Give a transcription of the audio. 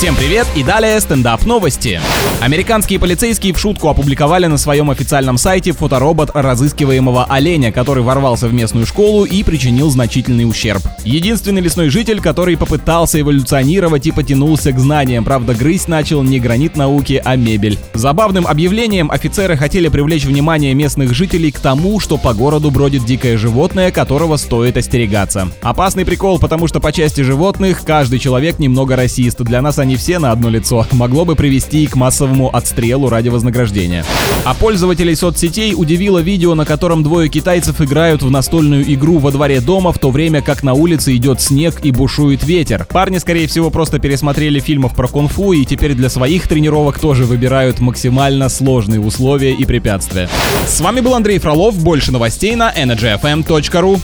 Всем привет и далее стендап новости. Американские полицейские в шутку опубликовали на своем официальном сайте фоторобот разыскиваемого оленя, который ворвался в местную школу и причинил значительный ущерб. Единственный лесной житель, который попытался эволюционировать и потянулся к знаниям, правда грызть начал не гранит науки, а мебель. Забавным объявлением офицеры хотели привлечь внимание местных жителей к тому, что по городу бродит дикое животное, которого стоит остерегаться. Опасный прикол, потому что по части животных каждый человек немного расист. Для нас они все на одно лицо. Могло бы привести к массовому отстрелу ради вознаграждения. А пользователей соцсетей удивило видео, на котором двое китайцев играют в настольную игру во дворе дома, в то время как на улице идет снег и бушует ветер. Парни, скорее всего, просто пересмотрели фильмов про кунг-фу и теперь для своих тренировок тоже выбирают максимально сложные условия и препятствия. С вами был Андрей Фролов. Больше новостей на energyfm.ru.